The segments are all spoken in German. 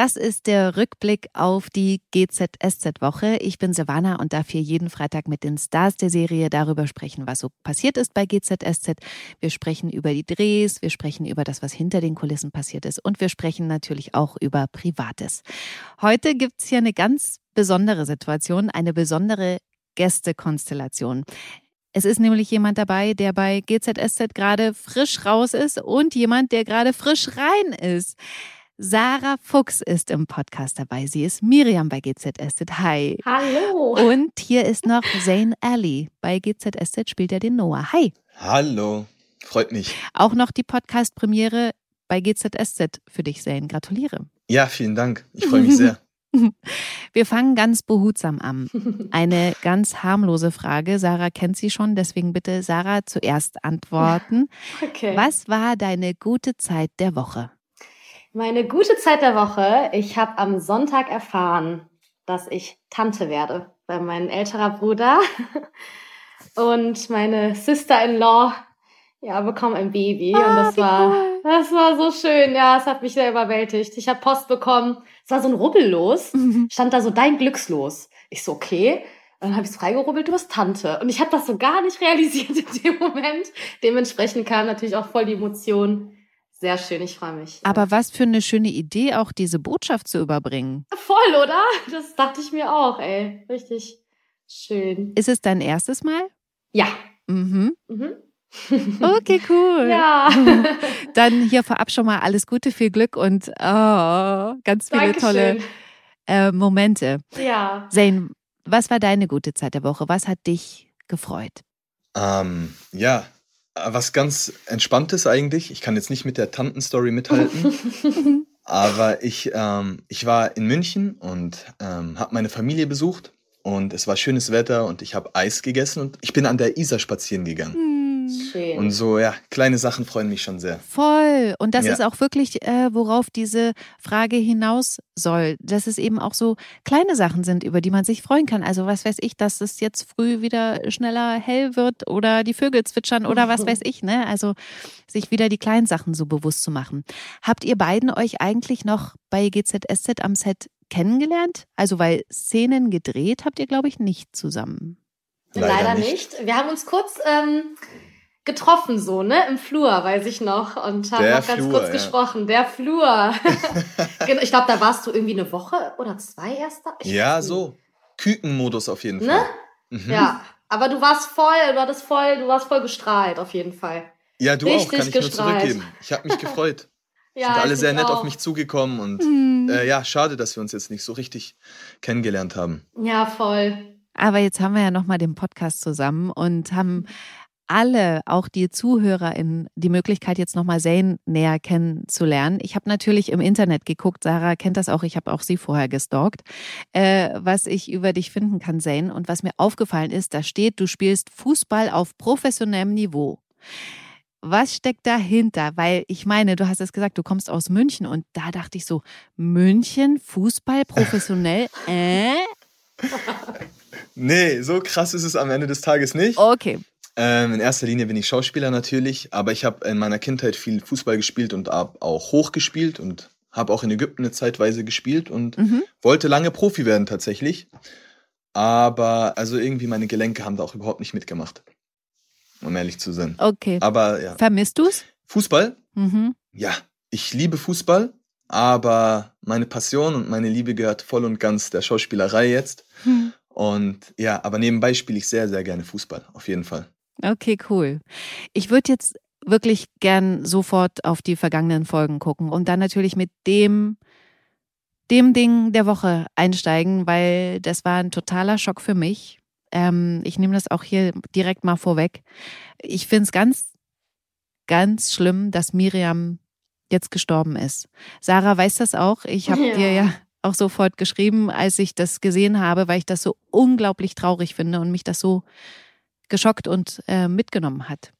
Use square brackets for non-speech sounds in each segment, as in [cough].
das ist der Rückblick auf die GZSZ-Woche. Ich bin Silvana und darf hier jeden Freitag mit den Stars der Serie darüber sprechen, was so passiert ist bei GZSZ. Wir sprechen über die Drehs, wir sprechen über das, was hinter den Kulissen passiert ist und wir sprechen natürlich auch über Privates. Heute gibt's hier eine ganz besondere Situation, eine besondere Gästekonstellation. Es ist nämlich jemand dabei, der bei GZSZ gerade frisch raus ist und jemand, der gerade frisch rein ist. Sarah Fuchs ist im Podcast dabei. Sie ist Miriam bei GZSZ. Hi. Hallo. Und hier ist noch Zane Ali. Bei GZSZ spielt er den Noah. Hi. Hallo. Freut mich. Auch noch die Podcast-Premiere bei GZSZ für dich, Zane. Gratuliere. Ja, vielen Dank. Ich freue mich sehr. [laughs] Wir fangen ganz behutsam an. Eine ganz harmlose Frage. Sarah kennt sie schon, deswegen bitte Sarah zuerst antworten. [laughs] Okay. Was war deine gute Zeit der Woche? Meine gute Zeit der Woche. Ich habe am Sonntag erfahren, dass ich Tante werde bei meinem älterer Bruder. [laughs] Und meine Sister-in-law ja, bekommen ein Baby. und Ah, das wie war, cool. das war so schön. Ja, es hat mich sehr überwältigt. Ich habe Post bekommen. Es war so ein Rubbellos. Stand da so dein Glückslos. Ich so, okay. Und dann habe ich es freigerubbelt, du bist Tante. Und ich habe das so gar nicht [laughs] realisiert in dem Moment. Dementsprechend kam natürlich auch voll die Emotion. Sehr schön, ich freue mich. Aber was für eine schöne Idee, auch diese Botschaft zu überbringen. Voll, oder? Das dachte ich mir auch, ey. Richtig schön. Ist es dein erstes Mal? Ja. Mhm. Mhm. Okay, cool. [laughs] Ja. [laughs] Dann hier vorab schon mal alles Gute, viel Glück und oh, ganz viele tolle Dankeschön. äh, Momente. Ja. Zane, was war deine gute Zeit der Woche? Was hat dich gefreut? Ähm, ja, was ganz Entspanntes eigentlich. Ich kann jetzt nicht mit der Tantenstory mithalten, [laughs] aber ich, ähm, ich war in München und ähm, habe meine Familie besucht und es war schönes Wetter und ich habe Eis gegessen und ich bin an der Isar spazieren gegangen. Schön. Und so, ja, kleine Sachen freuen mich schon sehr. Voll. Und das Ja. ist auch wirklich, äh, worauf diese Frage hinaus soll. Dass es eben auch so kleine Sachen sind, über die man sich freuen kann. Also was weiß ich, dass es jetzt früh wieder schneller hell wird oder die Vögel zwitschern oder was weiß ich, ne? Also sich wieder die kleinen Sachen so bewusst zu machen. Habt ihr beiden euch eigentlich noch bei GZSZ am Set kennengelernt? Also weil Szenen gedreht habt ihr, glaube ich, nicht zusammen. Leider, Leider nicht. nicht. Wir haben uns kurz ähm, getroffen, so, ne? Im Flur, weiß ich noch. Und haben noch ganz Flur, kurz ja. gesprochen. Der Flur. [laughs] genau, ich glaube, da warst du irgendwie eine Woche oder zwei erst da. Ich Ja, so. Kükenmodus auf jeden Ne? Fall. Mhm. Ja. Aber du warst voll, du hattest voll, du warst voll gestrahlt, auf jeden Fall. Ja, du auch, Richtig kann ich nur gestrahlt. zurückgeben. Ich habe mich gefreut. [laughs] Ja, Sind alle sehr nett auch. auf mich zugekommen und Mhm. äh, ja, schade, dass wir uns jetzt nicht so richtig kennengelernt haben. Ja, voll. Aber jetzt haben wir ja nochmal den Podcast zusammen und haben alle, auch die ZuhörerInnen, die Möglichkeit, jetzt nochmal Zane näher kennenzulernen. Ich habe natürlich im Internet geguckt, Sarah kennt das auch, ich habe auch sie vorher gestalkt, äh, was ich über dich finden kann, Zane. Und was mir aufgefallen ist, da steht, du spielst Fußball auf professionellem Niveau. Was steckt dahinter? Weil ich meine, du hast es gesagt, du kommst aus München und da dachte ich so, München, Fußball, professionell, [laughs] äh? Nee, so krass ist es am Ende des Tages nicht. Okay. Ähm, in erster Linie bin ich Schauspieler natürlich, aber ich habe in meiner Kindheit viel Fußball gespielt und hab auch hoch gespielt und habe auch in Ägypten eine Zeitweise gespielt und Mhm. wollte lange Profi werden tatsächlich. Aber also irgendwie meine Gelenke haben da auch überhaupt nicht mitgemacht. Um ehrlich zu sein. Okay. Aber ja. Vermisst du's? Fußball? Mhm. Ja, ich liebe Fußball, aber meine Passion und meine Liebe gehört voll und ganz der Schauspielerei jetzt. Hm. Und ja, aber nebenbei spiele ich sehr, sehr gerne Fußball, auf jeden Fall. Okay, cool. Ich würde jetzt wirklich gern sofort auf die vergangenen Folgen gucken und dann natürlich mit dem, dem Ding der Woche einsteigen, weil das war ein totaler Schock für mich. Ähm, ich nehme das auch hier direkt mal vorweg. Ich finde es ganz, ganz schlimm, dass Miriam jetzt gestorben ist. Sarah weiß das auch. Ich habe Ja. dir ja auch sofort geschrieben, als ich das gesehen habe, weil ich das so unglaublich traurig finde und mich das so geschockt und äh, mitgenommen hat.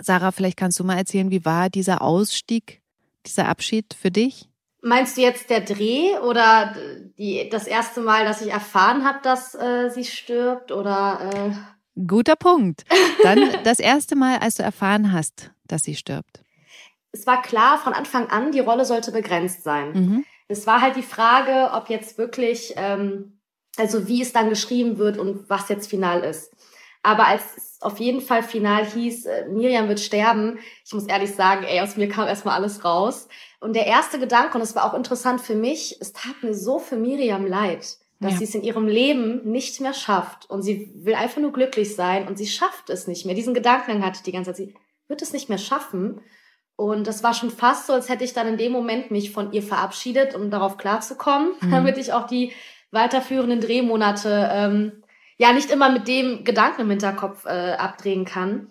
Sarah, vielleicht kannst du mal erzählen, wie war dieser Ausstieg, dieser Abschied für dich? Meinst du jetzt der Dreh oder die, das erste Mal, dass ich erfahren habe, dass äh, sie stirbt? Oder äh Guter Punkt. Dann [laughs] das erste Mal, als du erfahren hast, dass sie stirbt. Es war klar von Anfang an, die Rolle sollte begrenzt sein. Mhm. Es war halt die Frage, ob jetzt wirklich, ähm, also wie es dann geschrieben wird und was jetzt final ist. Aber als es auf jeden Fall final hieß, äh, Miriam wird sterben, ich muss ehrlich sagen, ey, aus mir kam erstmal alles raus. Und der erste Gedanke, und es war auch interessant für mich, es tat mir so für Miriam leid, dass ja. sie es in ihrem Leben nicht mehr schafft. Und sie will einfach nur glücklich sein und sie schafft es nicht mehr. Diesen Gedanken hatte ich die ganze Zeit. Sie wird es nicht mehr schaffen. Und das war schon fast so, als hätte ich dann in dem Moment mich von ihr verabschiedet, um darauf klarzukommen, mhm. [laughs] damit ich auch die weiterführenden Drehmonate ähm, ja nicht immer mit dem Gedanken im Hinterkopf äh, abdrehen kann.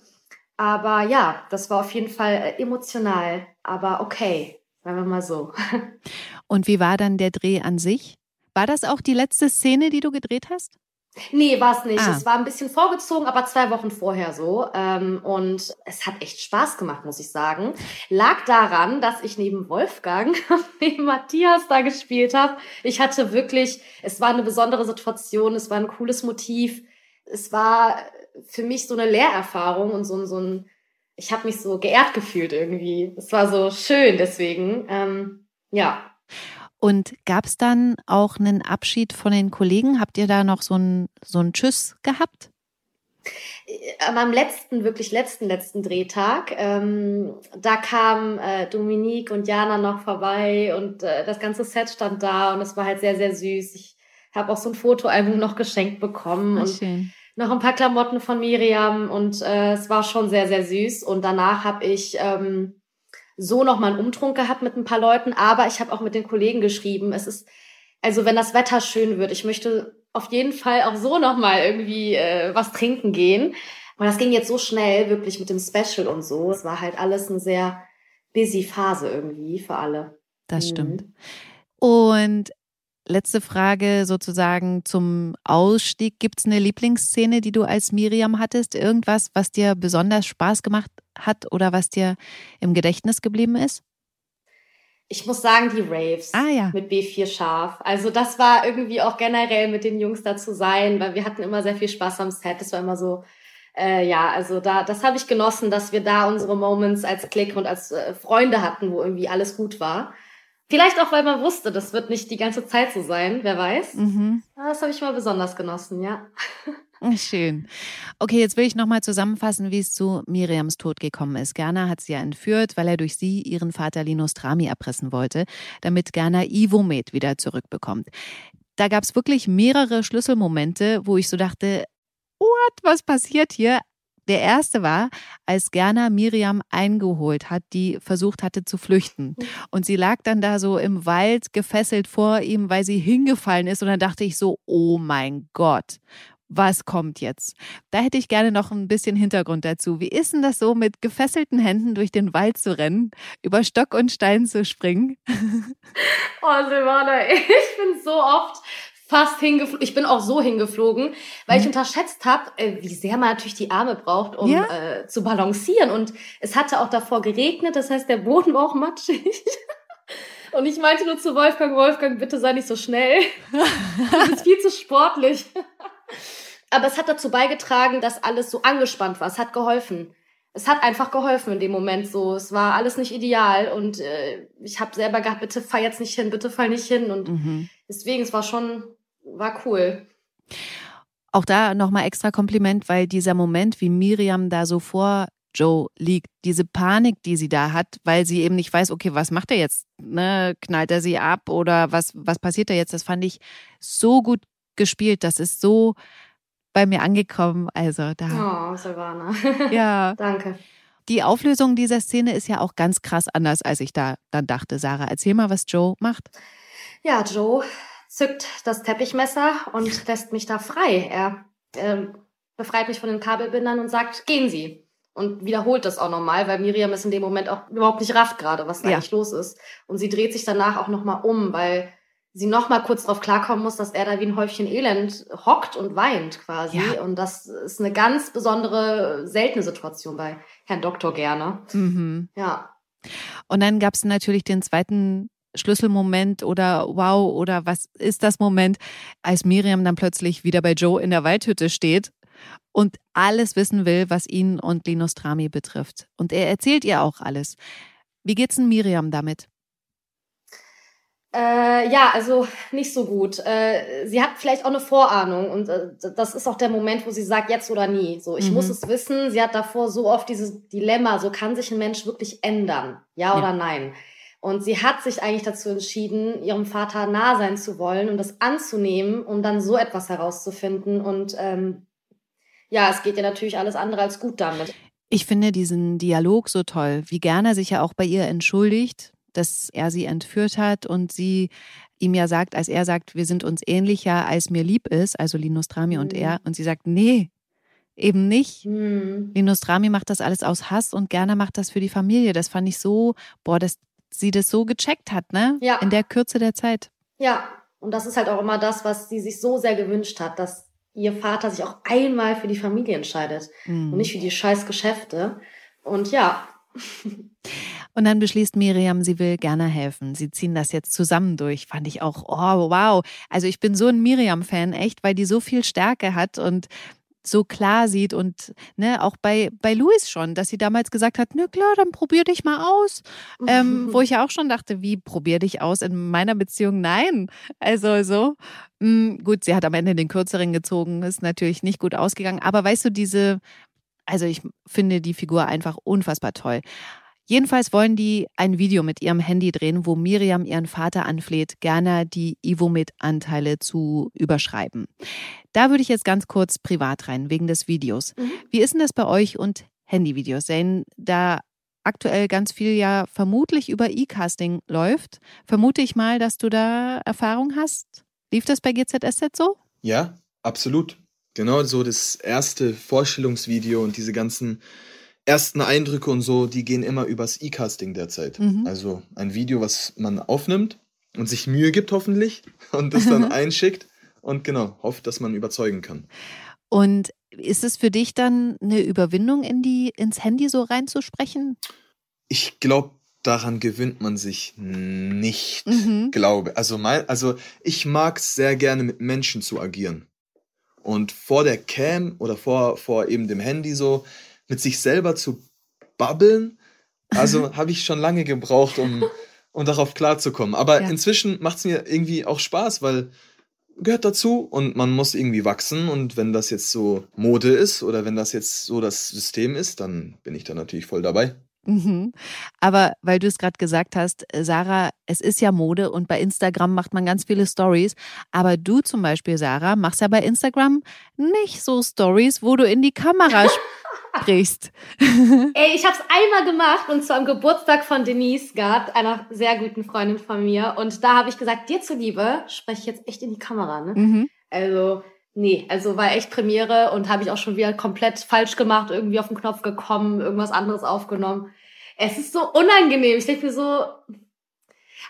Aber ja, das war auf jeden Fall äh, emotional, aber okay, sagen wir mal so. [laughs] Und wie war dann der Dreh an sich? War das auch die letzte Szene, die du gedreht hast? Nee, war es nicht. Ah. Es war ein bisschen vorgezogen, aber zwei Wochen vorher so. Ähm, und es hat echt Spaß gemacht, muss ich sagen. Lag daran, dass ich neben Wolfgang und [laughs] neben Matthias da gespielt habe. Ich hatte wirklich, es war eine besondere Situation, es war ein cooles Motiv. Es war für mich so eine Lehrerfahrung und so, so ein, ich habe mich so geehrt gefühlt irgendwie. Es war so schön deswegen. Ähm, ja. Und gab es dann auch einen Abschied von den Kollegen? Habt ihr da noch so ein, so ein Tschüss gehabt? Am letzten, wirklich letzten, letzten Drehtag, ähm, da kam äh, Dominique und Jana noch vorbei und äh, das ganze Set stand da und es war halt sehr, sehr süß. Ich habe auch so ein Fotoalbum noch geschenkt bekommen Ach, und schön. noch ein paar Klamotten von Miriam und äh, es war schon sehr, sehr süß. Und danach habe ich ähm, so noch mal einen Umtrunk gehabt mit ein paar Leuten, aber ich habe auch mit den Kollegen geschrieben. Es ist, also wenn das Wetter schön wird, ich möchte auf jeden Fall auch so noch mal irgendwie äh, was trinken gehen. Und das ging jetzt so schnell, wirklich mit dem Special und so. Es war halt alles eine sehr busy Phase irgendwie für alle. Das mhm. stimmt. Und letzte Frage sozusagen zum Ausstieg. Gibt es eine Lieblingsszene, die du als Miriam hattest? Irgendwas, was dir besonders Spaß gemacht hat oder was dir im Gedächtnis geblieben ist? Ich muss sagen, die Raves ah, ja. mit B4 Scharf. Also das war irgendwie auch generell mit den Jungs da zu sein, weil wir hatten immer sehr viel Spaß am Set. Das war immer so, äh, ja, also da, das habe ich genossen, dass wir da unsere Moments als Klick und als äh, Freunde hatten, wo irgendwie alles gut war. Vielleicht auch, weil man wusste, das wird nicht die ganze Zeit so sein, wer weiß. Mhm. Das habe ich mal besonders genossen, ja. [laughs] Schön. Okay, jetzt will ich nochmal zusammenfassen, wie es zu Miriams Tod gekommen ist. Gerner hat sie ja entführt, weil er durch sie ihren Vater Linus Trami erpressen wollte, damit Gerner Ivo Med wieder zurückbekommt. Da gab es wirklich mehrere Schlüsselmomente, wo ich so dachte, what, was passiert hier? Der erste war, als Gerner Miriam eingeholt hat, die versucht hatte zu flüchten. Und sie lag dann da so im Wald gefesselt vor ihm, weil sie hingefallen ist. Und dann dachte ich so, oh mein Gott, was kommt jetzt? Da hätte ich gerne noch ein bisschen Hintergrund dazu. Wie ist denn das so, mit gefesselten Händen durch den Wald zu rennen, über Stock und Stein zu springen? [laughs] Oh, Silvana, [laughs] ich bin so oft fast hingeflogen. Ich bin auch so hingeflogen, weil ich mhm. unterschätzt habe, äh, wie sehr man natürlich die Arme braucht, um ja? äh, zu balancieren. Und es hatte auch davor geregnet, das heißt, der Boden war auch matschig. [laughs] Und ich meinte nur zu Wolfgang, Wolfgang, bitte sei nicht so schnell. [laughs] Du bist viel zu sportlich. Aber es hat dazu beigetragen, dass alles so angespannt war. Es hat geholfen. Es hat einfach geholfen in dem Moment so. Es war alles nicht ideal und äh, ich habe selber gedacht, bitte fall jetzt nicht hin, bitte fall nicht hin. Und mhm. deswegen, es war schon war cool. Auch da nochmal extra Kompliment, weil dieser Moment, wie Miriam da so vor Joe liegt, diese Panik, die sie da hat, weil sie eben nicht weiß, okay, was macht er jetzt? Ne? Knallt er sie ab oder was, was passiert da jetzt? Das fand ich so gut gespielt. Das ist so bei mir angekommen. Also da. Oh, Silvana. [laughs] Ja. Danke. Die Auflösung dieser Szene ist ja auch ganz krass anders, als ich da dann dachte. Sarah, erzähl mal, was Joe macht. Ja, Joe zückt das Teppichmesser und lässt mich da frei. Er äh, befreit mich von den Kabelbindern und sagt, gehen Sie. Und wiederholt das auch nochmal, weil Miriam es in dem Moment auch überhaupt nicht rafft gerade, was da ja. eigentlich los ist. Und sie dreht sich danach auch nochmal um, weil sie nochmal kurz drauf klarkommen muss, dass er da wie ein Häufchen Elend hockt und weint quasi. Ja. Und das ist eine ganz besondere, seltene Situation bei Herrn Doktor gerne. Mhm. Ja. Und dann gab es natürlich den zweiten Schlüsselmoment oder wow oder was ist das Moment, als Miriam dann plötzlich wieder bei Joe in der Waldhütte steht und alles wissen will, was ihn und Linus Trami betrifft. Und er erzählt ihr auch alles. Wie geht's denn Miriam damit? Äh, ja, also nicht so gut. Äh, sie hat vielleicht auch eine Vorahnung und äh, das ist auch der Moment, wo sie sagt, jetzt oder nie. So, ich mhm. muss es wissen. Sie hat davor so oft dieses Dilemma, so kann sich ein Mensch wirklich ändern, ja, ja. oder nein. Und sie hat sich eigentlich dazu entschieden, ihrem Vater nah sein zu wollen und das anzunehmen, um dann so etwas herauszufinden. Und ähm, ja, es geht ja natürlich alles andere als gut damit. Ich finde diesen Dialog so toll, wie gerne er sich ja auch bei ihr entschuldigt, dass er sie entführt hat und sie ihm ja sagt, als er sagt, wir sind uns ähnlicher, als mir lieb ist, also Linus Trami mhm. und er, und sie sagt, nee, eben nicht. Mhm. Linus Trami macht das alles aus Hass und gerne macht das für die Familie. Das fand ich so, boah, dass sie das so gecheckt hat, ne? Ja. In der Kürze der Zeit. Ja, und das ist halt auch immer das, was sie sich so sehr gewünscht hat, dass ihr Vater sich auch einmal für die Familie entscheidet mhm. und nicht für die scheiß Geschäfte. Und ja. Und dann beschließt Miriam, sie will gerne helfen. Sie ziehen das jetzt zusammen durch. Fand ich auch, oh, wow. Also ich bin so ein Miriam-Fan, echt, weil die so viel Stärke hat und so klar sieht und ne, auch bei, bei Louis schon, dass sie damals gesagt hat, na klar, dann probier dich mal aus. Ähm, wo ich ja auch schon dachte, wie probier dich aus in meiner Beziehung? Nein. Also so. Mh, hm, gut, sie hat am Ende den kürzeren gezogen, ist natürlich nicht gut ausgegangen. Aber weißt du, diese, also ich finde die Figur einfach unfassbar toll. Jedenfalls wollen die ein Video mit ihrem Handy drehen, wo Miriam ihren Vater anfleht, gerne die Ivomit-Anteile zu überschreiben. Da würde ich jetzt ganz kurz privat rein, wegen des Videos. Mhm. Wie ist denn das bei euch und Handyvideos? Sehen da aktuell ganz viel ja vermutlich über E-Casting läuft. Vermute ich mal, dass du da Erfahrung hast. Lief das bei GZSZ so? Ja, absolut. Genau so das erste Vorstellungsvideo und diese ganzen ersten Eindrücke und so, die gehen immer übers E-Casting derzeit. Mhm. Also ein Video, was man aufnimmt und sich Mühe gibt hoffentlich [laughs] und das dann [laughs] einschickt und genau, hofft, dass man überzeugen kann. Und ist es für dich dann eine Überwindung, in die, ins Handy so reinzusprechen? Ich glaube, daran gewöhnt man sich nicht, mhm. glaube. Also, mein, also ich mag es sehr gerne mit Menschen zu agieren. Und vor der Cam oder vor, vor eben dem Handy so, mit sich selber zu babbeln, also [laughs] habe ich schon lange gebraucht, um, um darauf klarzukommen. Aber ja. inzwischen macht es mir irgendwie auch Spaß, weil gehört dazu und man muss irgendwie wachsen. Und wenn das jetzt so Mode ist oder wenn das jetzt so das System ist, dann bin ich da natürlich voll dabei. Mhm. Aber weil du es gerade gesagt hast, Sarah, es ist ja Mode und bei Instagram macht man ganz viele Stories. Aber du zum Beispiel, Sarah, machst ja bei Instagram nicht so Stories, wo du in die Kamera [laughs] sprichst. [laughs] Ey, ich habe es einmal gemacht und zwar am Geburtstag von Denise Gard, einer sehr guten Freundin von mir. Und da habe ich gesagt, dir zuliebe spreche ich jetzt echt in die Kamera. Ne? Mhm. Also nee, also war echt Premiere und habe ich auch schon wieder komplett falsch gemacht, irgendwie auf den Knopf gekommen, irgendwas anderes aufgenommen. Es ist so unangenehm. Ich denke mir so,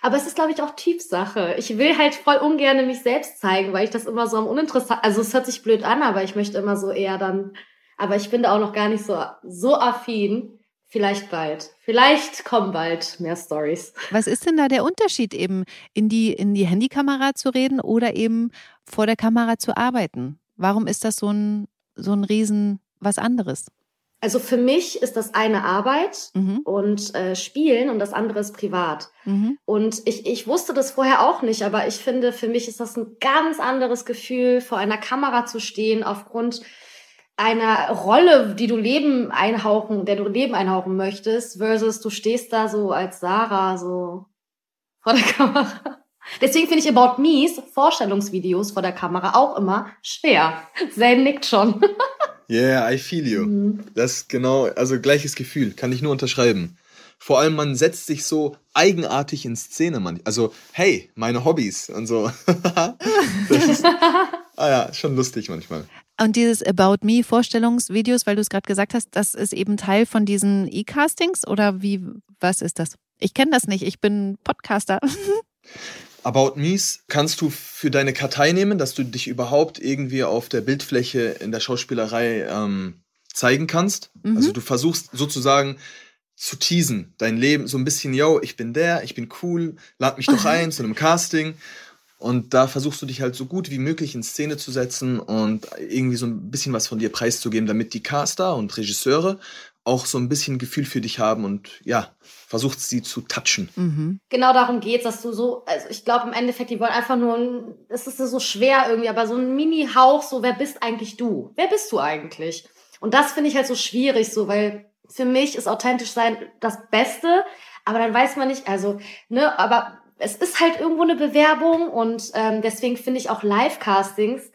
aber es ist, glaube ich, auch Typsache. Ich will halt voll ungern mich selbst zeigen, weil ich das immer so am uninteressant, also es hört sich blöd an, aber ich möchte immer so eher dann aber ich bin da auch noch gar nicht so, so affin. Vielleicht bald. Vielleicht kommen bald mehr Stories. Was ist denn da der Unterschied eben, in die, in die Handykamera zu reden oder eben vor der Kamera zu arbeiten? Warum ist das so ein, so ein Riesen was anderes? Also für mich ist das eine Arbeit mhm. und äh, Spielen und das andere ist privat. Mhm. Und ich, ich wusste das vorher auch nicht, aber ich finde, für mich ist das ein ganz anderes Gefühl, vor einer Kamera zu stehen, aufgrund einer Rolle, die du Leben einhauchen, der du Leben einhauchen möchtest, versus du stehst da so als Sarah so vor der [laughs] Kamera. Deswegen finde ich About Me's Vorstellungsvideos vor der Kamera auch immer schwer. Zane nickt schon. [laughs] yeah, I feel you. Mhm. Das ist genau, also gleiches Gefühl, kann ich nur unterschreiben. Vor allem, man setzt sich so eigenartig in Szene. Man, also, hey, meine Hobbys und so. [laughs] das ist, ah ja, schon lustig manchmal. Und dieses About Me Vorstellungsvideos, weil du es gerade gesagt hast, das ist eben Teil von diesen E-Castings oder wie, was ist das? Ich kenne das nicht, ich bin Podcaster. [laughs] About Me's kannst du für deine Kartei nehmen, dass du dich überhaupt irgendwie auf der Bildfläche in der Schauspielerei ähm, zeigen kannst. Mhm. Also du versuchst sozusagen zu teasen. Dein Leben so ein bisschen, yo, ich bin der, ich bin cool, lad mich doch [laughs] ein zu einem Casting. Und da versuchst du dich halt so gut wie möglich in Szene zu setzen und irgendwie so ein bisschen was von dir preiszugeben, damit die Caster und Regisseure auch so ein bisschen Gefühl für dich haben und ja, versucht sie zu touchen. Mhm. Genau darum geht's, dass du so, also ich glaube im Endeffekt, die wollen einfach nur, ein, es ist so schwer irgendwie, aber so ein Mini-Hauch, so wer bist eigentlich du? Wer bist du eigentlich? Und das finde ich halt so schwierig, so, weil für mich ist authentisch sein das Beste, aber dann weiß man nicht, also, ne, aber es ist halt irgendwo eine Bewerbung und ähm, deswegen finde ich auch Live-Castings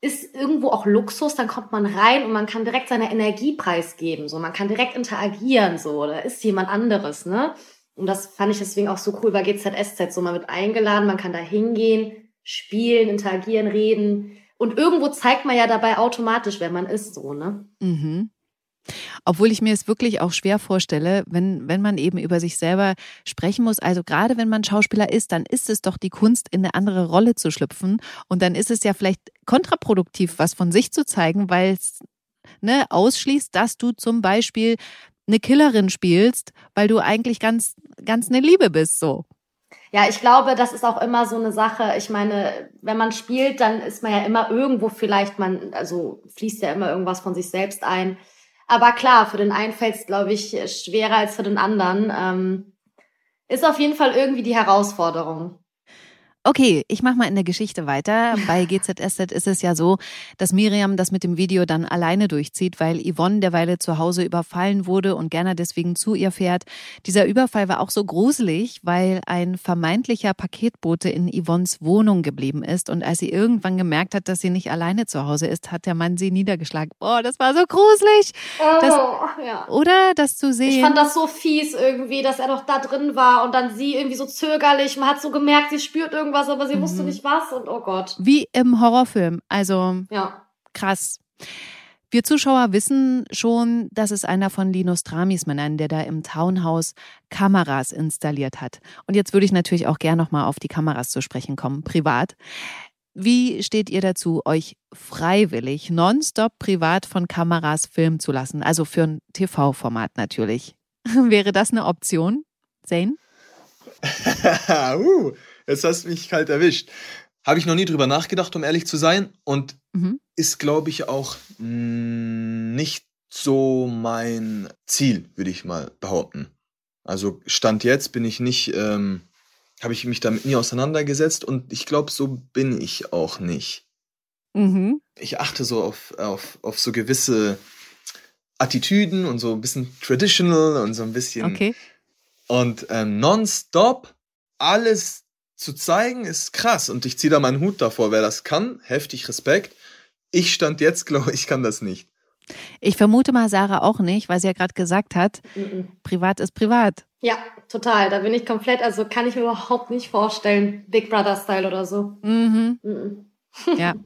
ist irgendwo auch Luxus, dann kommt man rein und man kann direkt seine Energie preisgeben, so man kann direkt interagieren, so da ist jemand anderes, ne? Und das fand ich deswegen auch so cool bei GZSZ, so man wird eingeladen, man kann da hingehen, spielen, interagieren, reden und irgendwo zeigt man ja dabei automatisch, wer man ist, so, ne? Mhm. Obwohl ich mir es wirklich auch schwer vorstelle, wenn, wenn man eben über sich selber sprechen muss. Also gerade wenn man Schauspieler ist, dann ist es doch die Kunst, in eine andere Rolle zu schlüpfen. Und dann ist es ja vielleicht kontraproduktiv, was von sich zu zeigen, weil es ne, ausschließt, dass du zum Beispiel eine Killerin spielst, weil du eigentlich ganz, ganz eine Liebe bist, so. Ja, ich glaube, das ist auch immer so eine Sache. Ich meine, wenn man spielt, dann ist man ja immer irgendwo vielleicht, man, also fließt ja immer irgendwas von sich selbst ein. Aber klar, für den einen fällt es, glaube ich, schwerer als für den anderen. Ähm, ist auf jeden Fall irgendwie die Herausforderung. Okay, ich mache mal in der Geschichte weiter. Bei GZSZ ist es ja so, dass Miriam das mit dem Video dann alleine durchzieht, weil Yvonne derweile zu Hause überfallen wurde und Gerner deswegen zu ihr fährt. Dieser Überfall war auch so gruselig, weil ein vermeintlicher Paketbote in Yvonnes Wohnung geblieben ist. Und als sie irgendwann gemerkt hat, dass sie nicht alleine zu Hause ist, hat der Mann sie niedergeschlagen. Boah, das war so gruselig. Oh, das, ja. Oder das zu sehen. Ich fand das so fies irgendwie, dass er doch da drin war und dann sie irgendwie so zögerlich. Man hat so gemerkt, sie spürt irgendwie irgendwas, aber sie mhm. wusste nicht was und oh Gott. Wie im Horrorfilm. Also ja. krass. Wir Zuschauer wissen schon, dass es einer von Linus Tramis Männern, der da im Townhouse Kameras installiert hat. Und jetzt würde ich natürlich auch gerne nochmal auf die Kameras zu sprechen kommen, privat. Wie steht ihr dazu, euch freiwillig nonstop privat von Kameras filmen zu lassen? Also für ein TV-Format natürlich. [laughs] Wäre das eine Option, Zane? [laughs] uh, Jetzt hast du mich kalt erwischt. Habe ich noch nie drüber nachgedacht, um ehrlich zu sein. Und mhm. ist, glaube ich, auch mm, nicht so mein Ziel, würde ich mal behaupten. Also Stand jetzt bin ich nicht, ähm, habe ich mich damit nie auseinandergesetzt und ich glaube, so bin ich auch nicht. Mhm. Ich achte so auf, auf, auf so gewisse Attitüden und so ein bisschen traditional und so ein bisschen. Okay. Und ähm, nonstop alles zu zeigen, ist krass. Und ich ziehe da meinen Hut davor. Wer das kann, heftig Respekt. Ich stand jetzt, [laughs] glaube ich, kann das nicht. Ich vermute mal Sarah auch nicht, weil sie ja gerade gesagt hat, mhm. privat ist privat. Ja, total. Da bin ich komplett, also kann ich mir überhaupt nicht vorstellen, Big Brother Style oder so. Mhm. Mhm. Ja. [laughs]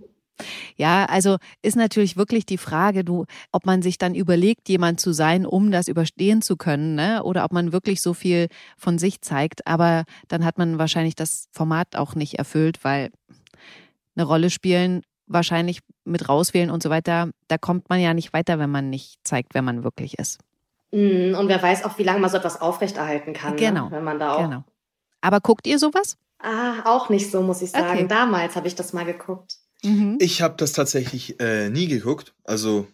Ja, also ist natürlich wirklich die Frage, du, ob man sich dann überlegt, jemand zu sein, um das überstehen zu können, ne? Oder ob man wirklich so viel von sich zeigt. Aber dann hat man wahrscheinlich das Format auch nicht erfüllt, weil eine Rolle spielen, wahrscheinlich mit rauswählen und so weiter, da kommt man ja nicht weiter, wenn man nicht zeigt, wer man wirklich ist. Mm, und wer weiß auch, wie lange man so etwas aufrechterhalten kann, ne? genau. Ne? wenn man da auch. Genau. Aber guckt ihr sowas? Ah, auch nicht so, muss ich sagen. Okay. Damals habe ich das mal geguckt. Mhm. Ich habe das tatsächlich äh, nie geguckt, also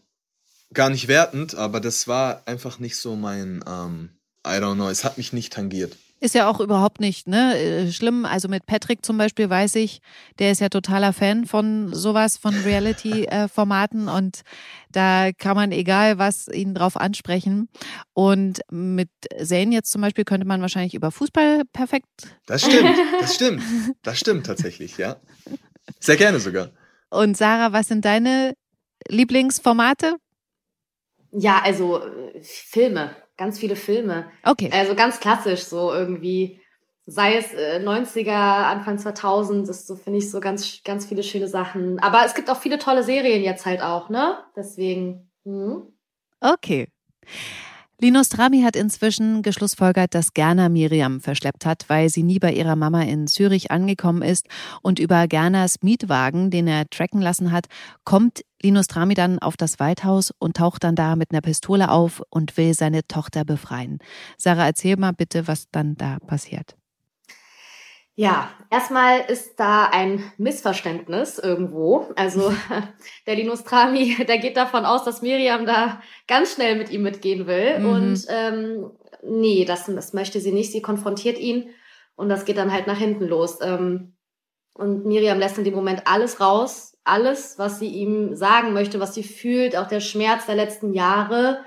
gar nicht wertend, aber das war einfach nicht so mein, ähm, I don't know, es hat mich nicht tangiert. Ist ja auch überhaupt nicht ne, äh, schlimm. Also mit Patrick zum Beispiel weiß ich, der ist ja totaler Fan von sowas, von Reality-Formaten [laughs] und da kann man egal was ihn drauf ansprechen. Und mit Zane jetzt zum Beispiel könnte man wahrscheinlich über Fußball perfekt. Das stimmt, das [laughs] stimmt, das stimmt tatsächlich, ja. Sehr gerne sogar. Und Sarah, was sind deine Lieblingsformate? Ja, also äh, Filme, ganz viele Filme. Okay. Also ganz klassisch so irgendwie. Sei es äh, 90er, Anfang 2000, das so finde ich so ganz ganz viele schöne Sachen. Aber es gibt auch viele tolle Serien jetzt halt auch, ne? Deswegen. Mh. Okay. Linus Trami hat inzwischen geschlussfolgert, dass Gerner Miriam verschleppt hat, weil sie nie bei ihrer Mama in Zürich angekommen ist und über Gerners Mietwagen, den er tracken lassen hat, kommt Linus Trami dann auf das Waldhaus und taucht dann da mit einer Pistole auf und will seine Tochter befreien. Sarah, erzähl mal bitte, was dann da passiert. Ja, erstmal ist da ein Missverständnis irgendwo. Also [laughs] [laughs] der Linus Trami, [laughs] der geht davon aus, dass Miriam da ganz schnell mit ihm mitgehen will. Mhm. Und ähm, nee, das, das möchte sie nicht. Sie konfrontiert ihn und das geht dann halt nach hinten los. Ähm, und Miriam lässt in dem Moment alles raus, alles, was sie ihm sagen möchte, was sie fühlt, auch der Schmerz der letzten Jahre.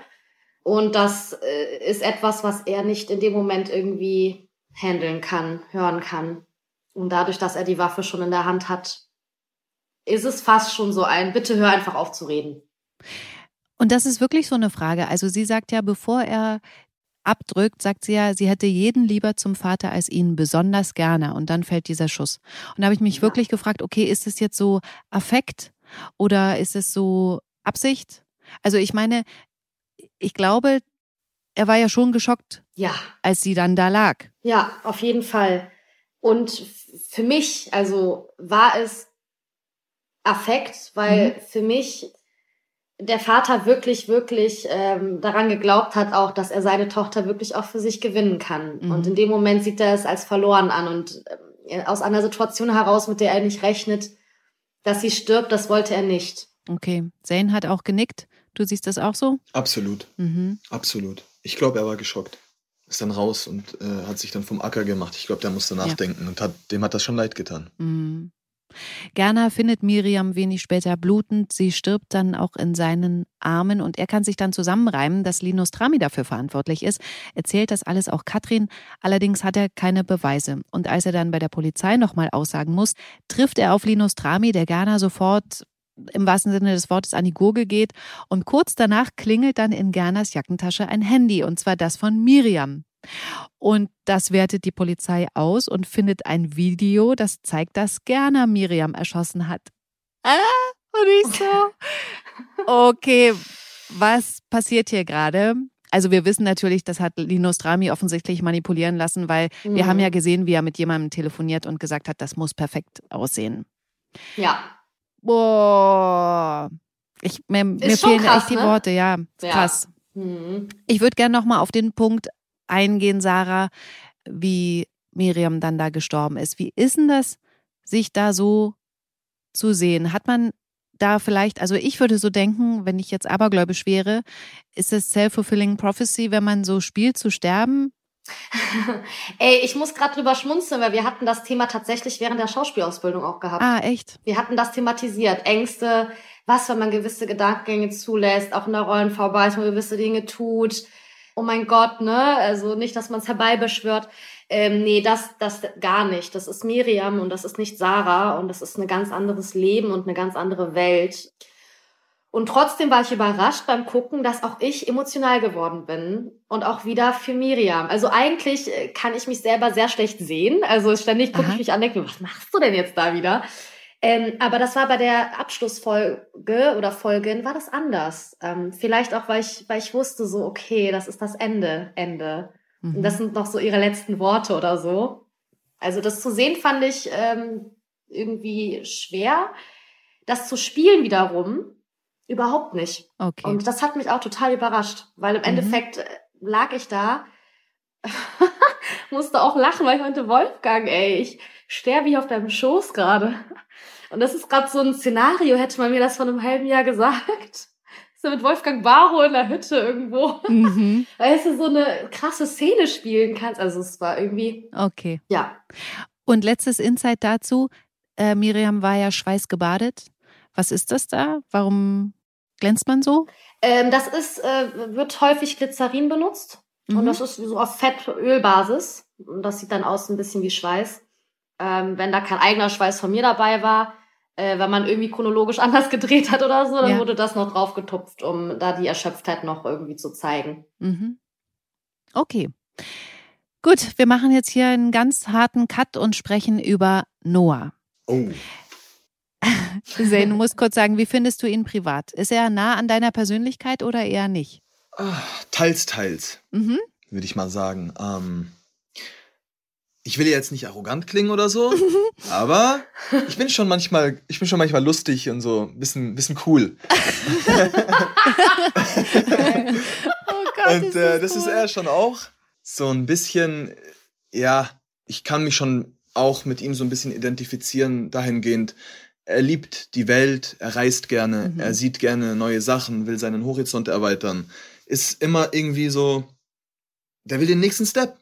Und das äh, ist etwas, was er nicht in dem Moment irgendwie handeln kann, hören kann. Und dadurch, dass er die Waffe schon in der Hand hat, ist es fast schon so ein, bitte hör einfach auf zu reden. Und das ist wirklich so eine Frage. Also sie sagt ja, bevor er abdrückt, sagt sie ja, sie hätte jeden lieber zum Vater als ihn, besonders gerne. Und dann fällt dieser Schuss. Und da habe ich mich ja. wirklich gefragt, okay, ist es jetzt so Affekt oder ist es so Absicht? Also ich meine, ich glaube, er war ja schon geschockt, ja. als sie dann da lag. Ja, auf jeden Fall. Und für mich, also war es Affekt, weil mhm. für mich der Vater wirklich, wirklich ähm, daran geglaubt hat, auch, dass er seine Tochter wirklich auch für sich gewinnen kann. Mhm. Und in dem Moment sieht er es als verloren an und äh, aus einer Situation heraus, mit der er nicht rechnet, dass sie stirbt, das wollte er nicht. Okay. Zane hat auch genickt. Du siehst das auch so? Absolut. Mhm. Absolut. Ich glaube, er war geschockt. Ist dann raus und äh, hat sich dann vom Acker gemacht. Ich glaube, der musste nachdenken ja. und hat, dem hat das schon leid getan. Mhm. Gerner findet Miriam wenig später blutend. Sie stirbt dann auch in seinen Armen und er kann sich dann zusammenreimen, dass Linus Trami dafür verantwortlich ist. Erzählt das alles auch Katrin. Allerdings hat er keine Beweise. Und als er dann bei der Polizei nochmal aussagen muss, trifft er auf Linus Trami, der Gerner sofort im wahrsten Sinne des Wortes an die Gurgel geht. Und kurz danach klingelt dann in Gerners Jackentasche ein Handy, und zwar das von Miriam. Und das wertet die Polizei aus und findet ein Video, das zeigt, dass Gerner Miriam erschossen hat. Ah, und ich so, [laughs] okay, was passiert hier gerade? Also wir wissen natürlich, das hat Linus Drami offensichtlich manipulieren lassen, weil mhm. wir haben ja gesehen, wie er mit jemandem telefoniert und gesagt hat, das muss perfekt aussehen. Ja. Boah. Ich, mir, mir fehlen krass, echt die ne? Worte, ja. ja. Krass. Mhm. Ich würde gerne nochmal auf den Punkt eingehen, Sarah, wie Miriam dann da gestorben ist. Wie ist denn das, sich da so zu sehen? Hat man da vielleicht, also ich würde so denken, wenn ich jetzt abergläubisch wäre, ist es self-fulfilling prophecy, wenn man so spielt zu sterben? [laughs] Ey, ich muss gerade drüber schmunzeln, weil wir hatten das Thema tatsächlich während der Schauspielausbildung auch gehabt. Ah, echt? Wir hatten das thematisiert. Ängste, was, wenn man gewisse Gedankengänge zulässt, auch in der man gewisse Dinge tut oh mein Gott, ne? Also nicht, dass man es herbeibeschwört. Ähm, nee, das, das gar nicht. Das ist Miriam und das ist nicht Sarah und das ist ein ganz anderes Leben und eine ganz andere Welt. Und trotzdem war ich überrascht beim Gucken, dass auch ich emotional geworden bin und auch wieder für Miriam. Also eigentlich äh, kann ich mich selber sehr schlecht sehen. Also ständig gucke ich mich an, denke, was machst du denn jetzt da wieder? Ähm, aber das war bei der Abschlussfolge oder Folgen war das anders. Ähm, vielleicht auch, weil ich, weil ich wusste so, okay, das ist das Ende, Ende. Mhm. Und das sind noch so ihre letzten Worte oder so. Also das zu sehen fand ich ähm, irgendwie schwer. Das zu spielen wiederum überhaupt nicht. Okay. Und das hat mich auch total überrascht, weil im mhm. Endeffekt äh, lag ich da, [laughs] musste auch lachen, weil ich meinte, Wolfgang, ey, ich sterbe hier auf deinem Schoß gerade. Und das ist gerade so ein Szenario, hätte man mir das vor einem halben Jahr gesagt. So mit Wolfgang Barrow in der Hütte irgendwo. Mhm. [laughs] Weißt du, so eine krasse Szene spielen kannst. Also es war irgendwie. Okay. Ja. Und letztes Insight dazu. Äh, Miriam war ja schweißgebadet. Was ist das da? Warum glänzt man so? Ähm, das ist, äh, wird häufig Glycerin benutzt. Mhm. Und das ist so auf Fettölbasis. Und das sieht dann aus ein bisschen wie Schweiß ähm, wenn da kein eigener Schweiß von mir dabei war, äh, wenn man irgendwie chronologisch [laughs] anders gedreht hat oder so, dann ja. wurde das noch draufgetupft, um da die Erschöpftheit noch irgendwie zu zeigen. Mhm. Okay. Gut, wir machen jetzt hier einen ganz harten Cut und sprechen über Noah. Oh. Zane, du musst kurz sagen, wie findest du ihn privat? Ist er nah an deiner Persönlichkeit oder eher nicht? Ah, teils, teils, mhm. würde ich mal sagen. Ähm, ich will jetzt nicht arrogant klingen oder so, [laughs] aber ich bin schon manchmal, ich bin schon manchmal lustig und so ein bisschen, bisschen cool. [laughs] oh Gott, und äh, das cool. ist er schon auch so ein bisschen, ja, ich kann mich schon auch mit ihm so ein bisschen identifizieren dahingehend. Er liebt die Welt, er reist gerne, mhm. er sieht gerne neue Sachen, will seinen Horizont erweitern. Ist immer irgendwie so, der will den nächsten Step.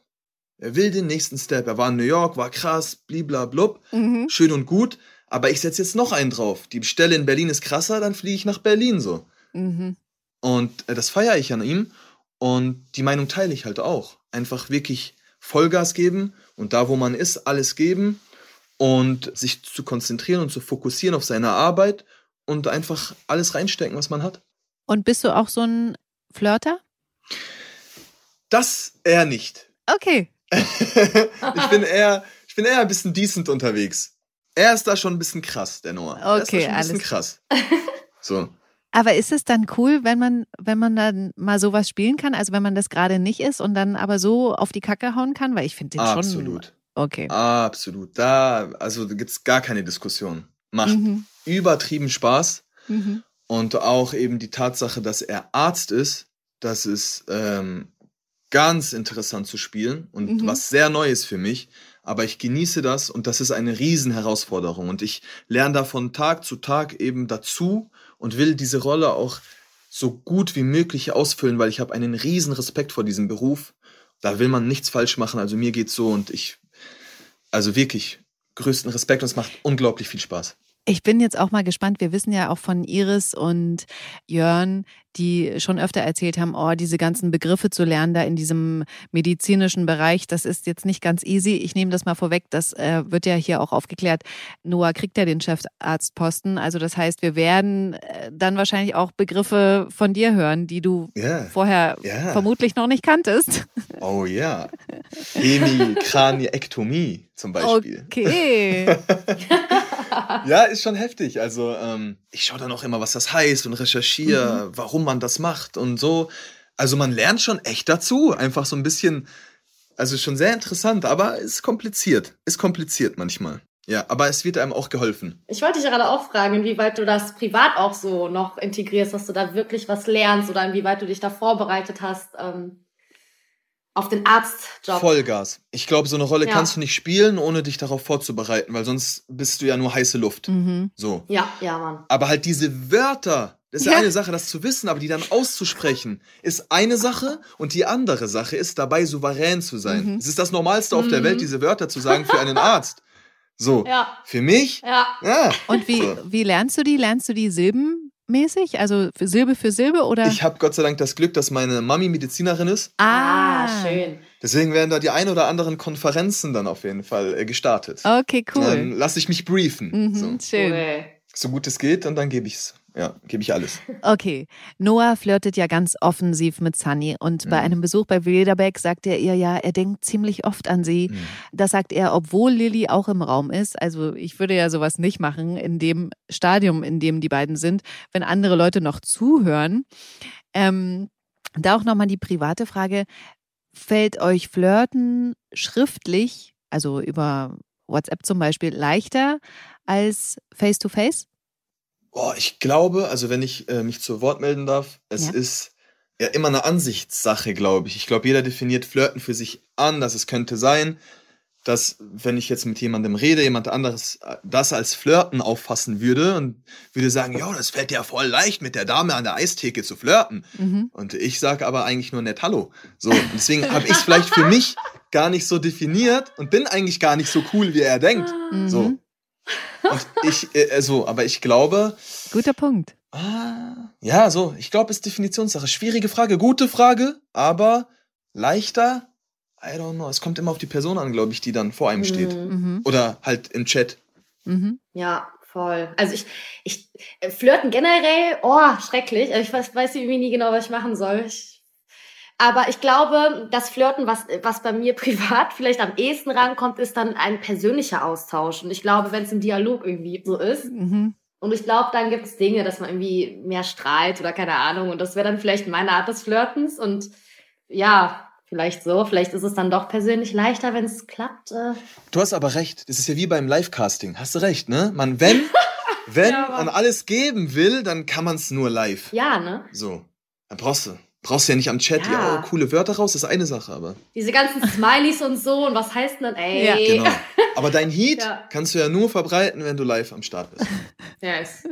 Er will den nächsten Step. Er war in New York, war krass, bliblablub, mhm. schön und gut. Aber ich setze jetzt noch einen drauf. Die Stelle in Berlin ist krasser, dann fliege ich nach Berlin so. Mhm. Und äh, das feiere ich an ihm. Und die Meinung teile ich halt auch. Einfach wirklich Vollgas geben und da, wo man ist, alles geben und sich zu konzentrieren und zu fokussieren auf seine Arbeit und einfach alles reinstecken, was man hat. Und bist du auch so ein Flirter? Das eher nicht. Okay. [laughs] ich bin eher, ich bin eher ein bisschen decent unterwegs. Er ist da schon ein bisschen krass, der Noah. Okay, er ist da schon ein bisschen krass. [laughs] So. Aber ist es dann cool, wenn man, wenn man dann mal sowas spielen kann? Also wenn man das gerade nicht ist und dann aber so auf die Kacke hauen kann? Weil ich finde den Absolut. schon. Okay. Absolut. Da, also da gibt es gar keine Diskussion. Macht mhm. übertrieben Spaß. Mhm. Und auch eben die Tatsache, dass er Arzt ist, das ist ähm, ganz interessant zu spielen und mhm. was sehr Neues für mich. Aber ich genieße das und das ist eine Riesenherausforderung. Und ich lerne da von Tag zu Tag eben dazu und will diese Rolle auch so gut wie möglich ausfüllen, weil ich habe einen riesen Respekt vor diesem Beruf. Da will man nichts falsch machen. Also mir geht's so und ich, also wirklich größten Respekt und es macht unglaublich viel Spaß. Ich bin jetzt auch mal gespannt. Wir wissen ja auch von Iris und Jörn, die schon öfter erzählt haben, oh, diese ganzen Begriffe zu lernen da in diesem medizinischen Bereich, das ist jetzt nicht ganz easy. Ich nehme das mal vorweg, das äh, wird ja hier auch aufgeklärt. Noah kriegt ja den Chefarztposten. Also das heißt, wir werden äh, dann wahrscheinlich auch Begriffe von dir hören, die du yeah. vorher yeah. vermutlich noch nicht kanntest. Oh ja. Hemikraniektomie zum Beispiel. Okay. [laughs] [laughs] ja, ist schon heftig. Also ähm, ich schaue dann auch immer, was das heißt und recherchiere, mhm. warum man das macht und so. Also man lernt schon echt dazu. Einfach so ein bisschen, also schon sehr interessant, aber ist kompliziert. Ist kompliziert manchmal. Ja, aber es wird einem auch geholfen. Ich wollte dich gerade auch fragen, inwieweit du das privat auch so noch integrierst, dass du da wirklich was lernst oder inwieweit du dich da vorbereitet hast. Ähm auf den Arztjob. Vollgas. Ich glaube, so eine Rolle ja. kannst du nicht spielen, ohne dich darauf vorzubereiten, weil sonst bist du ja nur heiße Luft. Mhm. So. Ja, ja, Mann. Aber halt diese Wörter, das ist ja. eine Sache, das zu wissen, aber die dann auszusprechen, ist eine Sache und die andere Sache ist dabei souverän zu sein. Mhm. Es ist das Normalste auf mhm. der Welt, diese Wörter zu sagen für einen Arzt. So, ja. für mich. Ja. ja. Und wie, so. wie lernst du die? Lernst du die Silben mäßig? Also für Silbe für Silbe oder? Ich habe Gott sei Dank das Glück, dass meine Mami Medizinerin ist. Ah, ah, schön. Deswegen werden da die ein oder anderen Konferenzen dann auf jeden Fall äh, gestartet. Okay, cool. Dann lasse ich mich briefen. Mhm, so. Schön. Cool. So gut es geht und dann gebe ich es ja, gebe ich alles. Okay. Noah flirtet ja ganz offensiv mit Sunny und mhm. bei einem Besuch bei Wilderbeck sagt er ihr ja, er denkt ziemlich oft an sie. Mhm. Das sagt er, obwohl Lilly auch im Raum ist. Also ich würde ja sowas nicht machen in dem Stadium, in dem die beiden sind, wenn andere Leute noch zuhören. Ähm, da auch nochmal die private Frage. Fällt euch Flirten schriftlich, also über WhatsApp zum Beispiel, leichter als face-to-face? -face? Boah, ich glaube, also wenn ich äh, mich zu Wort melden darf, es ja. ist ja immer eine Ansichtssache, glaube ich. Ich glaube, jeder definiert Flirten für sich anders. Es könnte sein, dass wenn ich jetzt mit jemandem rede, jemand anderes äh, das als Flirten auffassen würde und würde sagen, ja, das fällt dir voll leicht, mit der Dame an der Eistheke zu flirten. Mhm. Und ich sage aber eigentlich nur nett Hallo. So, deswegen habe ich es vielleicht für mich gar nicht so definiert und bin eigentlich gar nicht so cool, wie er denkt. [laughs] Mhm. So. Und ich, äh, also, aber ich glaube. Guter Punkt. Ah, ja, so, ich glaube, es ist Definitionssache. Schwierige Frage, gute Frage, aber leichter. I don't know. Es kommt immer auf die Person an, glaube ich, die dann vor einem mhm. steht. Mhm. Oder halt im Chat. Mhm. Ja, voll. Also ich, ich, äh, flirten generell, oh, schrecklich. Also ich weiß, weiß irgendwie nie genau, was ich machen soll. Ich aber ich glaube, das Flirten, was, was bei mir [laughs] privat vielleicht am ehesten rankommt, ist dann ein persönlicher Austausch. Und ich glaube, wenn es im Dialog irgendwie so ist, mhm. und ich glaube, dann gibt es Dinge, dass man irgendwie mehr strahlt oder keine Ahnung. Und das wäre dann vielleicht meine Art des Flirtens. Und ja, Vielleicht so, vielleicht ist es dann doch persönlich leichter, wenn es klappt. Äh. Du hast aber recht. Das ist ja wie beim Live-Casting. Hast du recht, ne? Man, wenn, [laughs] wenn Ja, man alles geben will, dann kann man es nur live. Ja, ne? So. Dann brauchst du. Brauchst du ja nicht am Chat, ja, Ja. oh, coole Wörter raus, das ist eine Sache, aber. Diese ganzen Smileys und so und was heißt denn dann, ey? Ja. Genau. [laughs] Aber dein Heat Ja. kannst du ja nur verbreiten, wenn du live am Start bist. [laughs] Yes.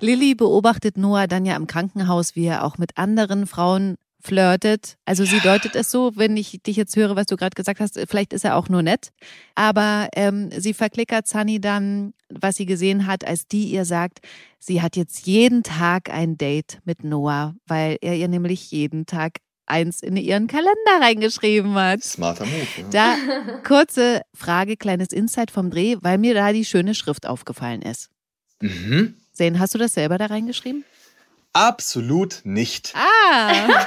Lilly beobachtet Noah dann ja im Krankenhaus, wie er auch mit anderen Frauen flirtet. Also sie deutet es so, wenn ich dich jetzt höre, was du gerade gesagt hast, vielleicht ist er auch nur nett. Aber ähm, sie verklickert Sunny dann, was sie gesehen hat, als die ihr sagt, sie hat jetzt jeden Tag ein Date mit Noah, weil er ihr nämlich jeden Tag eins in ihren Kalender reingeschrieben hat. Smarter Move. Ja. Da [laughs] kurze Frage, kleines Insight vom Dreh, weil mir da die schöne Schrift aufgefallen ist. Mhm. Zane, hast du das selber da reingeschrieben? Absolut nicht. Ah, [laughs]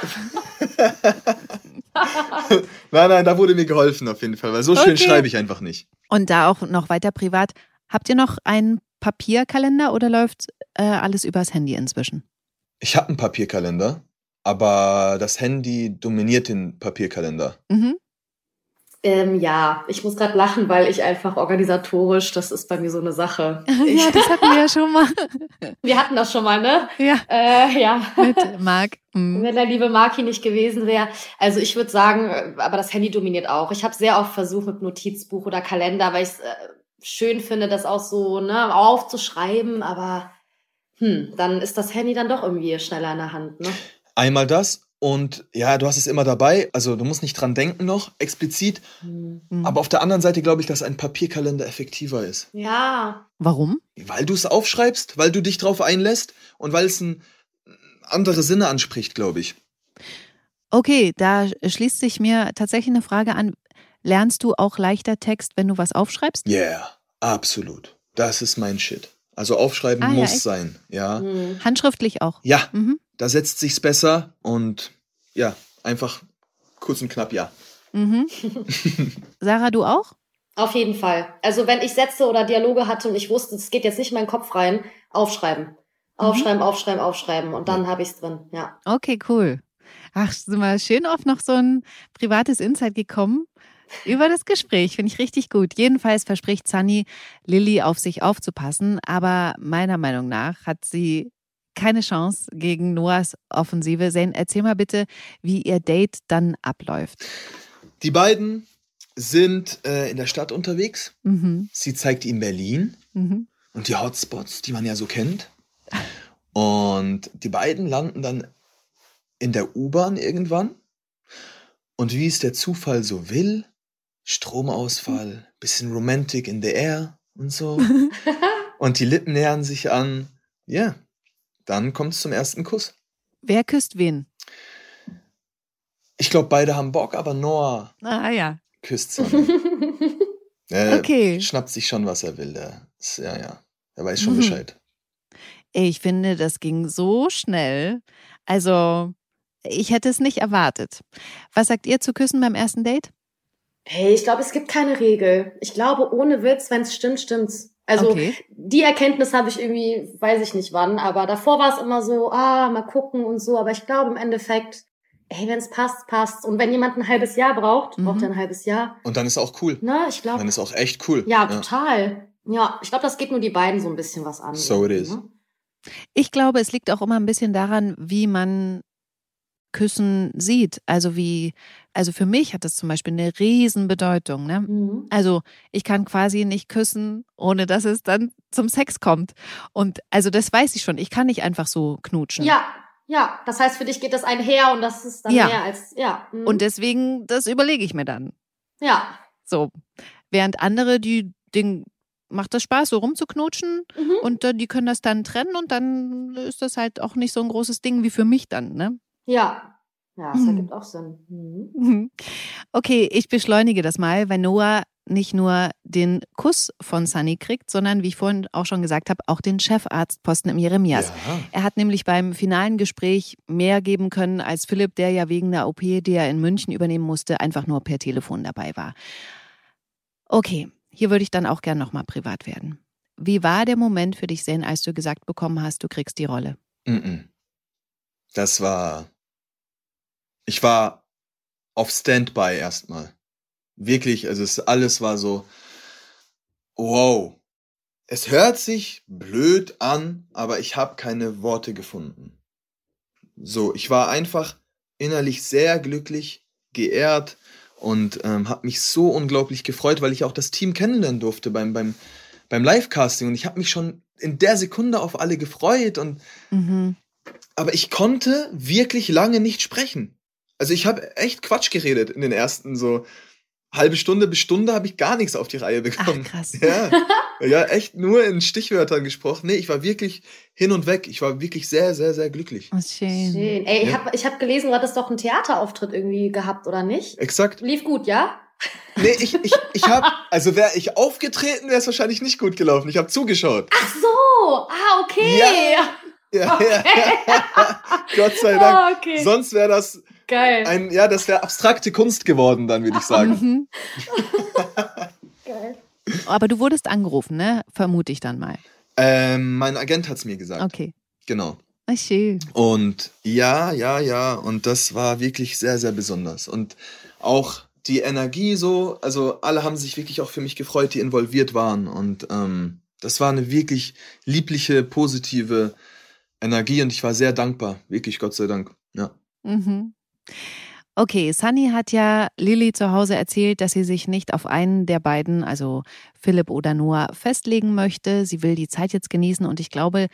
Nein, nein, da wurde mir geholfen auf jeden Fall, weil so schön Okay. schreibe ich einfach nicht. und da auch noch weiter privat. Habt ihr noch einen Papierkalender oder läuft äh, alles übers Handy inzwischen? Ich habe einen Papierkalender, aber das Handy dominiert den Papierkalender. Mhm. Ähm, ja, ich muss gerade lachen, weil ich einfach organisatorisch, das ist bei mir so eine Sache. [laughs] Ich, ja, das hatten wir ja schon mal. [laughs] wir hatten das schon mal, ne? Ja, Äh, ja. mit Marc. Mhm. Wenn der liebe Marki nicht gewesen wäre. Also ich würde sagen, äh, aber das Handy dominiert auch. Ich habe sehr oft versucht mit Notizbuch oder Kalender, weil ich es äh, schön finde, das auch so ne, aufzuschreiben, aber hm, dann ist das Handy dann doch irgendwie schneller in der Hand. Ne? Einmal das und ja, du hast es immer dabei, also du musst nicht dran denken noch, explizit. Hm. Mhm. Aber auf der anderen Seite glaube ich, dass ein Papierkalender effektiver ist. Ja, Warum? Weil du es aufschreibst, weil du dich drauf einlässt und weil es ein andere Sinne anspricht, glaube ich. Okay, da schließt sich mir tatsächlich eine Frage an. Lernst du auch leichter Text, wenn du was aufschreibst? Yeah, absolut. Das ist mein Shit. Also aufschreiben Ah, ja, muss echt? sein, ja. hm. Handschriftlich auch. Ja, Mhm. Da setzt sich's besser und ja, einfach kurz und knapp ja. Mhm. [laughs] Sarah, du auch? auf jeden Fall. Also wenn ich Sätze oder Dialoge hatte und ich wusste, es geht jetzt nicht in meinen Kopf rein, aufschreiben. Aufschreiben, aufschreiben, aufschreiben und dann habe ich es drin. Ja. Okay, cool. Ach, sind wir schön auf noch so ein privates Insight gekommen über das Gespräch. Finde ich richtig gut. Jedenfalls verspricht Sunny, Lilly auf sich aufzupassen, aber meiner Meinung nach hat sie keine Chance gegen Noahs Offensive. Zane, erzähl mal bitte, wie ihr Date dann abläuft. Die beiden sind äh, in der Stadt unterwegs. Mhm. Sie zeigt ihm Berlin Mhm. und die Hotspots, die man ja so kennt. Und die beiden landen dann in der U-Bahn irgendwann. Und wie es der Zufall so will, Stromausfall, bisschen Romantic in the air und so. [laughs] und die Lippen nähern sich an. Ja, dann kommt es zum ersten Kuss. Wer küsst wen? Ich glaube, beide haben Bock, aber Noah Ah ja. küsst Sunny. [laughs] Er Okay. schnappt sich schon, was er will. Der ist, ja, ja. Er weiß schon Mhm. Bescheid. Ich finde, das ging so schnell. Also, ich hätte es nicht erwartet. Was sagt ihr zu Küssen beim ersten Date? Hey, ich glaube, es gibt keine Regel. Ich glaube, ohne Witz, wenn es stimmt, stimmt's. Also Okay. die Erkenntnis habe ich irgendwie, weiß ich nicht wann, aber davor war es immer so, ah, mal gucken und so. Aber ich glaube im Endeffekt, ey, wenn es passt, passt. Und wenn jemand ein halbes Jahr braucht, Mhm. braucht er ein halbes Jahr. Und dann ist auch cool. Ne, ich glaube, Dann ist auch echt cool. ja, total. Ja, ich glaube, das geht nur die beiden so ein bisschen was an. So it is. Ne? Ich glaube, es liegt auch immer ein bisschen daran, wie man Küssen sieht. Also wie, also für mich hat das zum Beispiel eine Riesenbedeutung. Ne? Mhm. Also ich kann quasi nicht küssen, ohne dass es dann zum Sex kommt. Und also das weiß ich schon. Ich kann nicht einfach so knutschen. Ja, ja. Das heißt, für dich geht das einher und das ist dann Ja. mehr als, ja. Mhm. Und deswegen, das überlege ich mir dann. ja. So. Während andere, die, den macht das Spaß, so rumzuknutschen Mhm. und äh, die können das dann trennen und dann ist das halt auch nicht so ein großes Ding wie für mich dann, ne? Ja. Ja, das Mhm. ergibt auch Sinn. Mhm. Mhm. Okay, ich beschleunige das mal, weil Noah nicht nur den Kuss von Sunny kriegt, sondern wie ich vorhin auch schon gesagt habe, auch den Chefarztposten im Jeremias. Ja. Er hat nämlich beim finalen Gespräch mehr geben können als Philipp, der ja wegen der OP, die er in München übernehmen musste, einfach nur per Telefon dabei war. Okay, hier würde ich dann auch gern nochmal privat werden. Wie war der Moment für dich, Zen, als du gesagt bekommen hast, du kriegst die Rolle? Das war. Ich war auf Standby erstmal. Wirklich, also es alles war so, wow. Es hört sich blöd an, aber ich habe keine Worte gefunden. So, ich war einfach innerlich sehr glücklich, geehrt und ähm, habe mich so unglaublich gefreut, weil ich auch das Team kennenlernen durfte beim, beim, beim Live-Casting und ich habe mich schon in der Sekunde auf alle gefreut und mhm. aber ich konnte wirklich lange nicht sprechen. Also ich habe echt Quatsch geredet in den ersten so halbe Stunde bis Stunde habe ich gar nichts auf die Reihe bekommen. Ach, krass. Ja, [laughs] ja, echt nur in Stichwörtern gesprochen. Nee, ich war wirklich hin und weg. Ich war wirklich sehr, sehr, sehr glücklich. Oh, schön. schön. Ey, ich ja. habe ich hab gelesen, du hattest doch einen Theaterauftritt irgendwie gehabt, oder nicht? Exakt. Lief gut, ja? Nee, ich, ich, [laughs] ich habe, also wäre ich aufgetreten, wäre es wahrscheinlich nicht gut gelaufen. Ich habe zugeschaut. Ach so, ah, okay. Ja, ja, [laughs] okay. ja. Gott sei Dank. Oh, okay. Sonst wäre das Geil. Ein, ja, das wäre abstrakte Kunst geworden, dann würde ich sagen. Mhm. [laughs] Geil. Aber du wurdest angerufen, ne? Vermute ich dann mal. Ähm, mein Agent hat es mir gesagt. Okay. Genau. Ach, schön. Und ja, ja, ja. Und das war wirklich sehr, sehr besonders. Und auch die Energie so, also alle haben sich wirklich auch für mich gefreut, die involviert waren. Und ähm, das war eine wirklich liebliche, positive Energie und ich war sehr dankbar. Wirklich, Gott sei Dank. Ja. Mhm. Okay, Sunny hat ja Lilly zu Hause erzählt, dass sie sich nicht auf einen der beiden, also Philipp oder Noah, festlegen möchte. Sie will die Zeit jetzt genießen und ich glaube,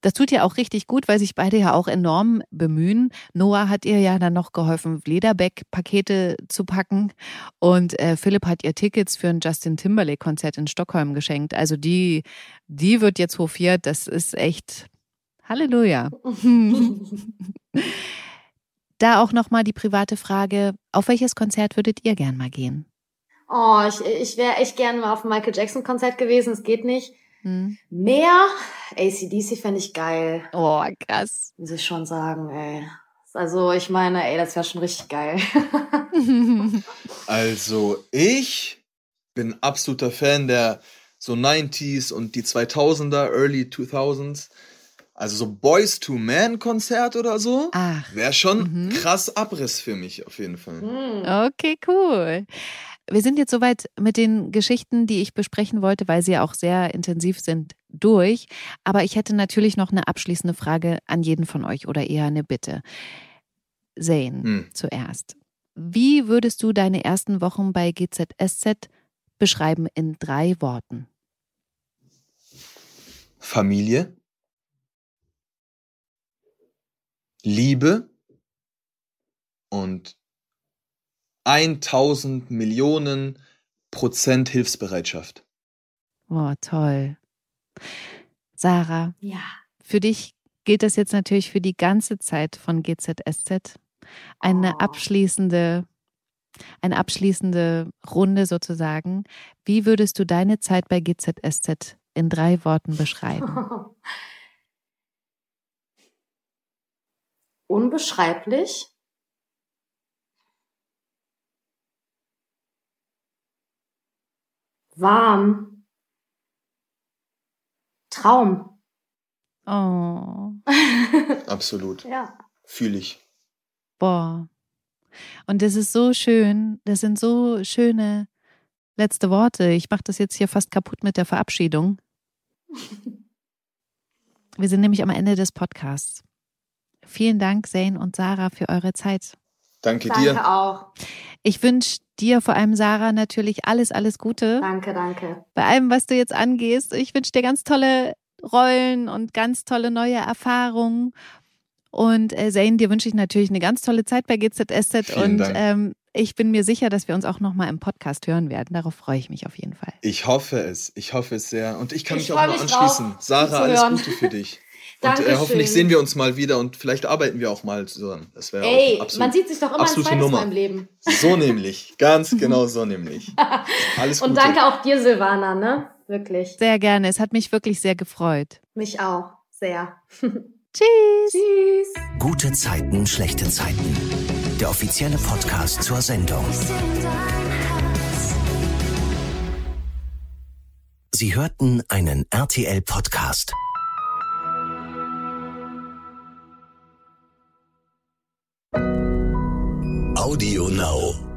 das tut ihr auch richtig gut, weil sich beide ja auch enorm bemühen. Noah hat ihr ja dann noch geholfen, Lederbeck-Pakete zu packen und äh, Philipp hat ihr Tickets für ein Justin Timberlake-Konzert in Stockholm geschenkt. Also die, die wird jetzt hofiert. Das ist echt Halleluja. [laughs] Da auch nochmal die private Frage, auf welches Konzert würdet ihr gern mal gehen? Oh, ich, ich wäre echt gern mal auf ein Michael Jackson Konzert gewesen, es geht nicht. Hm. Mehr ACDC fände ich geil. Oh, krass. Muss ich schon sagen, ey. Also, ich meine, ey, das wäre schon richtig geil. [laughs] also, ich bin absoluter Fan der so 90s und die 2000er, Early 2000s. Also so Boys to Man Konzert oder so. Wäre schon mhm. krass Abriss für mich auf jeden Fall. Hm. Okay, cool. Wir sind jetzt soweit mit den Geschichten, die ich besprechen wollte, weil sie ja auch sehr intensiv sind, durch. Aber ich hätte natürlich noch eine abschließende Frage an jeden von euch oder eher eine Bitte. Zane, hm. zuerst. Wie würdest du deine ersten Wochen bei GZSZ beschreiben in drei Worten? Familie, Liebe und 1000 Millionen Prozent Hilfsbereitschaft. Oh, toll. Sarah. Ja. Für dich gilt das jetzt natürlich für die ganze Zeit von GZSZ. Eine oh. abschließende, eine abschließende Runde sozusagen. Wie würdest du deine Zeit bei GZSZ in drei Worten beschreiben? [laughs] unbeschreiblich. Warm. Traum. Oh. [laughs] Absolut. ja. Fühle ich. Boah. Und das ist so schön. Das sind so schöne letzte Worte. Ich mache das jetzt hier fast kaputt mit der Verabschiedung. [laughs] Wir sind nämlich am Ende des Podcasts. Vielen Dank, Zane und Sarah, für eure Zeit. Danke, danke dir. Danke auch. Ich wünsche dir, vor allem Sarah, natürlich alles, alles Gute. Danke, danke. Bei allem, was du jetzt angehst. Ich wünsche dir ganz tolle Rollen und ganz tolle neue Erfahrungen. Und äh, Zane, dir wünsche ich natürlich eine ganz tolle Zeit bei GZSZ. Vielen und Dank. Ähm, ich bin mir sicher, dass wir uns auch nochmal im Podcast hören werden. Darauf freue ich mich auf jeden Fall. Ich hoffe es. Ich hoffe es sehr. Und ich kann ich mich auch nur anschließen. Drauf, Sarah, alles Gute für dich. [laughs] Und äh, hoffentlich sehen wir uns mal wieder und vielleicht arbeiten wir auch mal zusammen. Das wäre Ey, absolut, man sieht sich doch immer ein zweites Nummer. Mal im Leben. So [laughs] nämlich, ganz genau so nämlich. [laughs] Alles Gute. Und danke auch dir, Silvana, ne? Wirklich. Sehr gerne. Es hat mich wirklich sehr gefreut. Mich auch. Sehr. [laughs] Tschüss. Tschüss. Gute Zeiten, schlechte Zeiten. Der offizielle Podcast zur Sendung. Sie hörten einen RTL-Podcast. Audio Now.